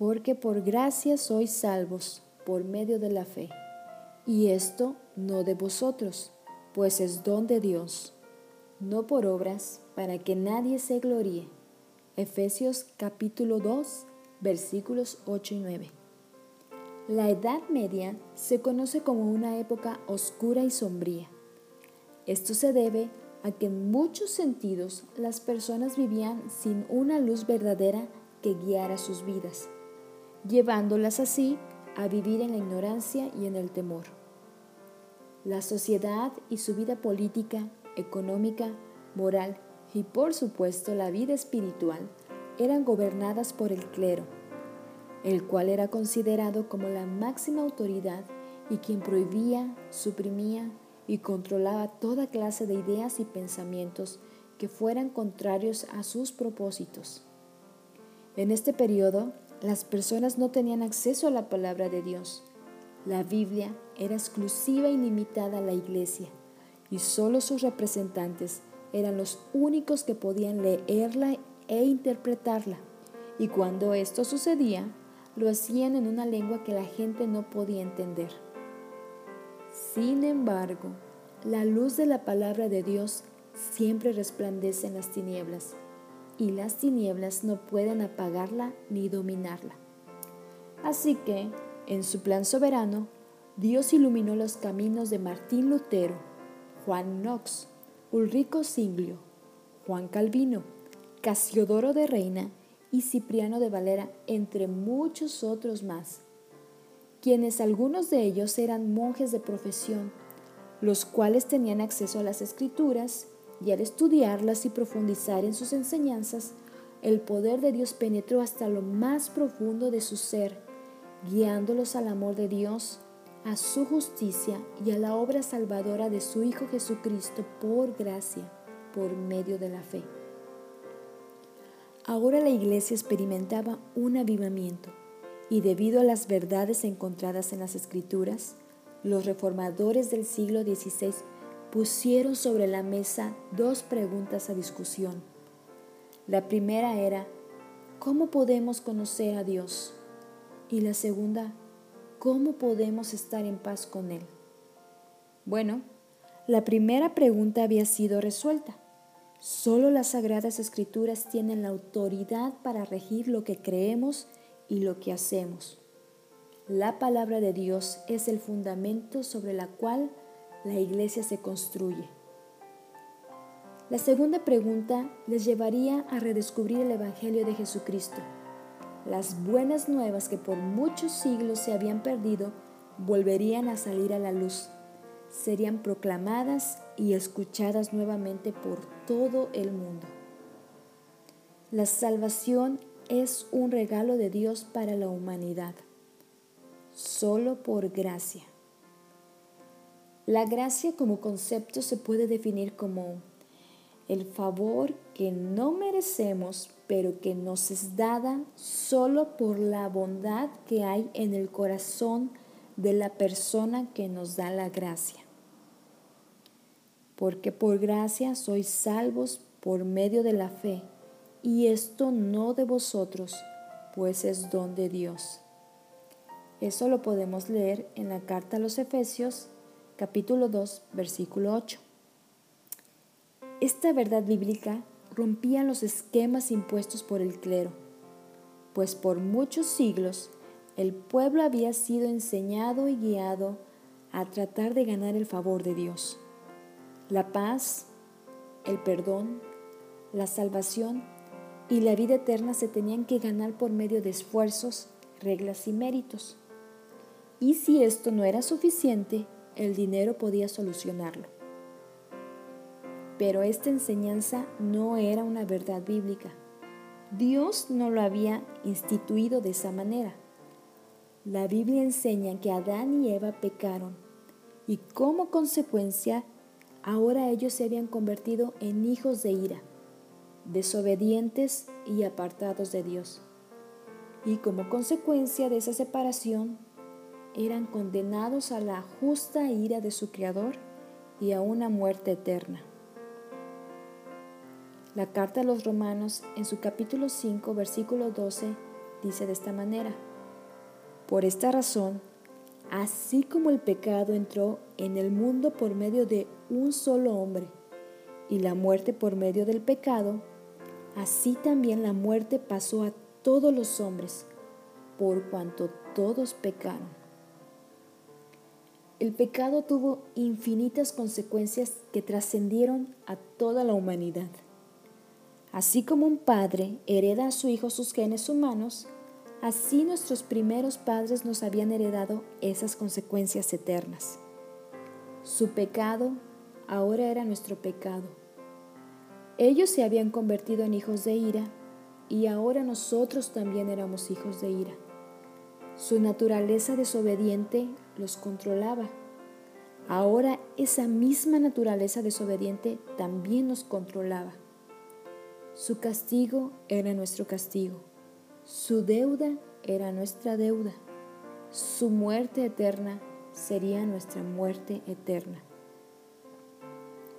porque por gracia sois salvos por medio de la fe. Y esto no de vosotros, pues es don de Dios, no por obras, para que nadie se gloríe. Efesios capítulo 2, versículos 8 y 9. La Edad Media se conoce como una época oscura y sombría. Esto se debe a que en muchos sentidos las personas vivían sin una luz verdadera que guiara sus vidas llevándolas así a vivir en la ignorancia y en el temor. La sociedad y su vida política, económica, moral y por supuesto la vida espiritual eran gobernadas por el clero, el cual era considerado como la máxima autoridad y quien prohibía, suprimía y controlaba toda clase de ideas y pensamientos que fueran contrarios a sus propósitos. En este periodo, las personas no tenían acceso a la palabra de Dios. La Biblia era exclusiva y limitada a la iglesia y solo sus representantes eran los únicos que podían leerla e interpretarla. Y cuando esto sucedía, lo hacían en una lengua que la gente no podía entender. Sin embargo, la luz de la palabra de Dios siempre resplandece en las tinieblas y las tinieblas no pueden apagarla ni dominarla. Así que, en su plan soberano, Dios iluminó los caminos de Martín Lutero, Juan Knox, Ulrico Singlio, Juan Calvino, Casiodoro de Reina y Cipriano de Valera, entre muchos otros más, quienes algunos de ellos eran monjes de profesión, los cuales tenían acceso a las escrituras y al estudiarlas y profundizar en sus enseñanzas, el poder de Dios penetró hasta lo más profundo de su ser, guiándolos al amor de Dios, a su justicia y a la obra salvadora de su Hijo Jesucristo por gracia, por medio de la fe. Ahora la iglesia experimentaba un avivamiento y debido a las verdades encontradas en las escrituras, los reformadores del siglo XVI pusieron sobre la mesa dos preguntas a discusión. La primera era, ¿cómo podemos conocer a Dios? Y la segunda, ¿cómo podemos estar en paz con Él? Bueno, la primera pregunta había sido resuelta. Solo las sagradas escrituras tienen la autoridad para regir lo que creemos y lo que hacemos. La palabra de Dios es el fundamento sobre la cual la iglesia se construye. La segunda pregunta les llevaría a redescubrir el Evangelio de Jesucristo. Las buenas nuevas que por muchos siglos se habían perdido volverían a salir a la luz, serían proclamadas y escuchadas nuevamente por todo el mundo. La salvación es un regalo de Dios para la humanidad, solo por gracia. La gracia como concepto se puede definir como el favor que no merecemos, pero que nos es dada solo por la bondad que hay en el corazón de la persona que nos da la gracia. Porque por gracia sois salvos por medio de la fe, y esto no de vosotros, pues es don de Dios. Eso lo podemos leer en la carta a los Efesios capítulo 2, versículo 8. Esta verdad bíblica rompía los esquemas impuestos por el clero, pues por muchos siglos el pueblo había sido enseñado y guiado a tratar de ganar el favor de Dios. La paz, el perdón, la salvación y la vida eterna se tenían que ganar por medio de esfuerzos, reglas y méritos. Y si esto no era suficiente, el dinero podía solucionarlo. Pero esta enseñanza no era una verdad bíblica. Dios no lo había instituido de esa manera. La Biblia enseña que Adán y Eva pecaron y como consecuencia ahora ellos se habían convertido en hijos de ira, desobedientes y apartados de Dios. Y como consecuencia de esa separación, eran condenados a la justa ira de su Creador y a una muerte eterna. La carta a los romanos en su capítulo 5, versículo 12, dice de esta manera, por esta razón, así como el pecado entró en el mundo por medio de un solo hombre y la muerte por medio del pecado, así también la muerte pasó a todos los hombres, por cuanto todos pecaron. El pecado tuvo infinitas consecuencias que trascendieron a toda la humanidad. Así como un padre hereda a su hijo sus genes humanos, así nuestros primeros padres nos habían heredado esas consecuencias eternas. Su pecado ahora era nuestro pecado. Ellos se habían convertido en hijos de ira y ahora nosotros también éramos hijos de ira. Su naturaleza desobediente los controlaba. Ahora esa misma naturaleza desobediente también nos controlaba. Su castigo era nuestro castigo. Su deuda era nuestra deuda. Su muerte eterna sería nuestra muerte eterna.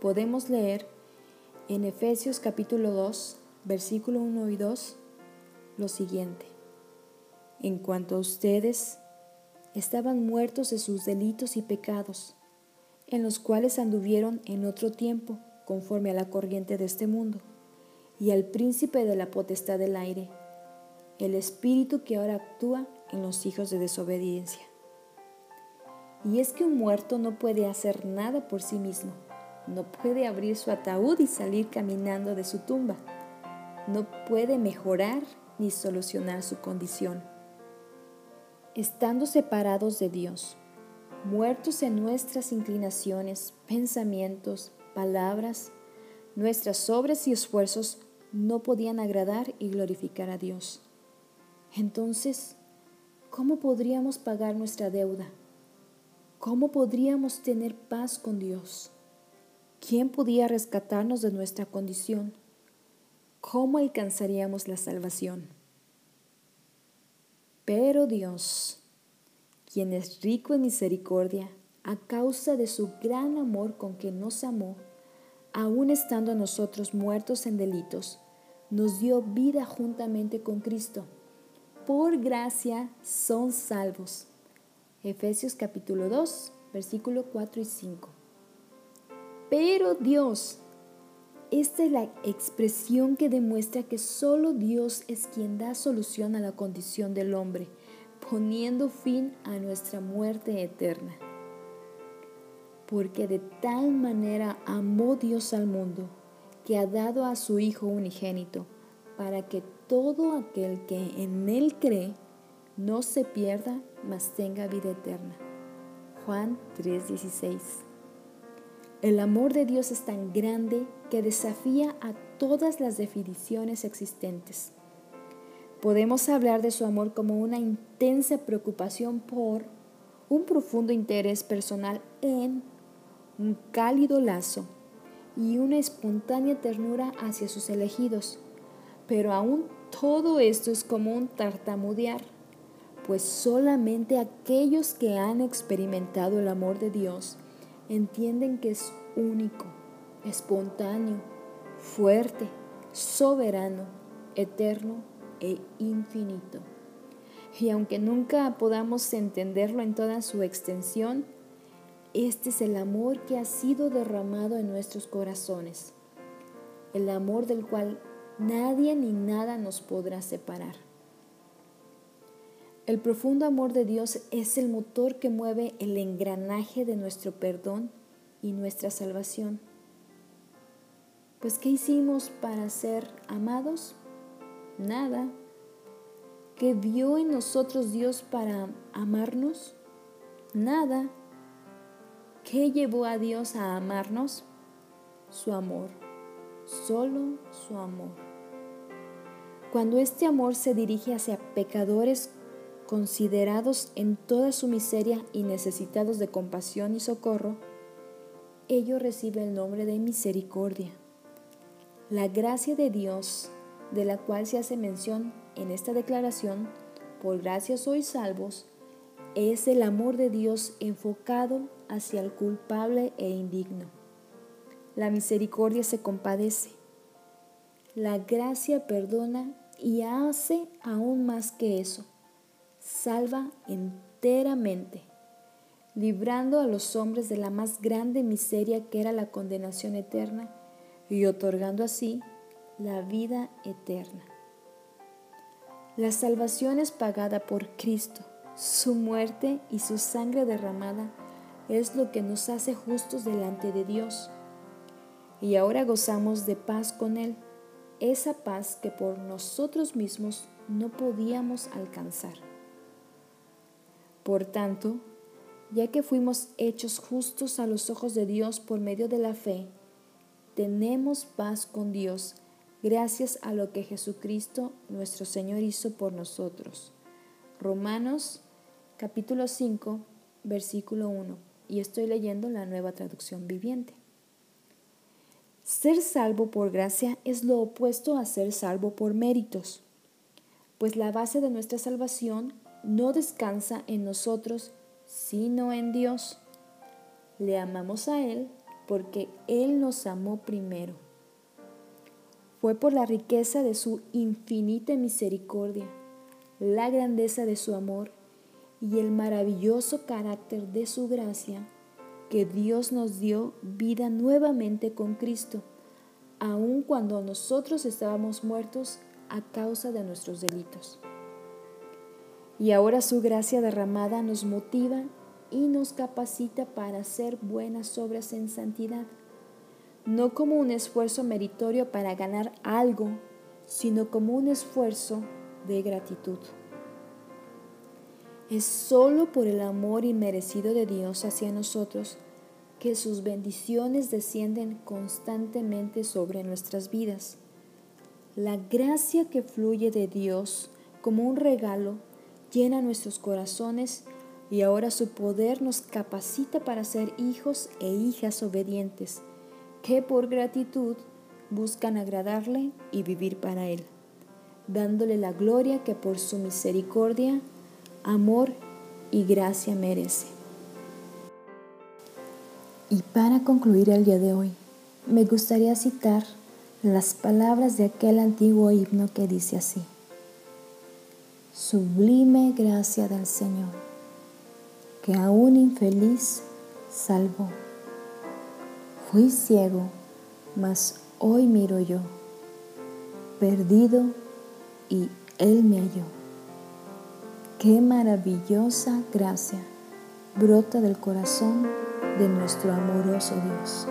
Podemos leer en Efesios capítulo 2, versículo 1 y 2 lo siguiente. En cuanto a ustedes, estaban muertos de sus delitos y pecados, en los cuales anduvieron en otro tiempo conforme a la corriente de este mundo y al príncipe de la potestad del aire, el espíritu que ahora actúa en los hijos de desobediencia. Y es que un muerto no puede hacer nada por sí mismo, no puede abrir su ataúd y salir caminando de su tumba, no puede mejorar ni solucionar su condición. Estando separados de Dios, muertos en nuestras inclinaciones, pensamientos, palabras, nuestras obras y esfuerzos no podían agradar y glorificar a Dios. Entonces, ¿cómo podríamos pagar nuestra deuda? ¿Cómo podríamos tener paz con Dios? ¿Quién podía rescatarnos de nuestra condición? ¿Cómo alcanzaríamos la salvación? Pero Dios, quien es rico en misericordia, a causa de su gran amor con que nos amó, aun estando nosotros muertos en delitos, nos dio vida juntamente con Cristo. Por gracia son salvos. Efesios capítulo 2, versículo 4 y 5. Pero Dios, esta es la expresión que demuestra que solo Dios es quien da solución a la condición del hombre, poniendo fin a nuestra muerte eterna porque de tal manera amó Dios al mundo, que ha dado a su Hijo unigénito, para que todo aquel que en Él cree no se pierda, mas tenga vida eterna. Juan 3:16 El amor de Dios es tan grande que desafía a todas las definiciones existentes. Podemos hablar de su amor como una intensa preocupación por un profundo interés personal en un cálido lazo y una espontánea ternura hacia sus elegidos. Pero aún todo esto es como un tartamudear, pues solamente aquellos que han experimentado el amor de Dios entienden que es único, espontáneo, fuerte, soberano, eterno e infinito. Y aunque nunca podamos entenderlo en toda su extensión, este es el amor que ha sido derramado en nuestros corazones, el amor del cual nadie ni nada nos podrá separar. El profundo amor de Dios es el motor que mueve el engranaje de nuestro perdón y nuestra salvación. Pues ¿qué hicimos para ser amados? Nada. ¿Qué vio en nosotros Dios para amarnos? Nada. ¿Qué llevó a Dios a amarnos? Su amor, solo su amor. Cuando este amor se dirige hacia pecadores considerados en toda su miseria y necesitados de compasión y socorro, ello recibe el nombre de misericordia. La gracia de Dios, de la cual se hace mención en esta declaración, por gracia sois salvos, es el amor de Dios enfocado hacia el culpable e indigno. La misericordia se compadece. La gracia perdona y hace aún más que eso, salva enteramente, librando a los hombres de la más grande miseria que era la condenación eterna y otorgando así la vida eterna. La salvación es pagada por Cristo. Su muerte y su sangre derramada es lo que nos hace justos delante de Dios. Y ahora gozamos de paz con Él, esa paz que por nosotros mismos no podíamos alcanzar. Por tanto, ya que fuimos hechos justos a los ojos de Dios por medio de la fe, tenemos paz con Dios gracias a lo que Jesucristo nuestro Señor hizo por nosotros. Romanos capítulo 5, versículo 1. Y estoy leyendo la nueva traducción viviente. Ser salvo por gracia es lo opuesto a ser salvo por méritos, pues la base de nuestra salvación no descansa en nosotros, sino en Dios. Le amamos a Él porque Él nos amó primero. Fue por la riqueza de su infinita misericordia, la grandeza de su amor y el maravilloso carácter de su gracia que Dios nos dio vida nuevamente con Cristo, aun cuando nosotros estábamos muertos a causa de nuestros delitos. Y ahora su gracia derramada nos motiva y nos capacita para hacer buenas obras en santidad no como un esfuerzo meritorio para ganar algo, sino como un esfuerzo de gratitud. Es solo por el amor inmerecido de Dios hacia nosotros que sus bendiciones descienden constantemente sobre nuestras vidas. La gracia que fluye de Dios como un regalo llena nuestros corazones y ahora su poder nos capacita para ser hijos e hijas obedientes que por gratitud buscan agradarle y vivir para Él, dándole la gloria que por su misericordia, amor y gracia merece. Y para concluir el día de hoy, me gustaría citar las palabras de aquel antiguo himno que dice así. Sublime gracia del Señor, que a un infeliz salvó. Fui ciego, mas hoy miro yo, perdido y Él me halló. Qué maravillosa gracia brota del corazón de nuestro amoroso Dios.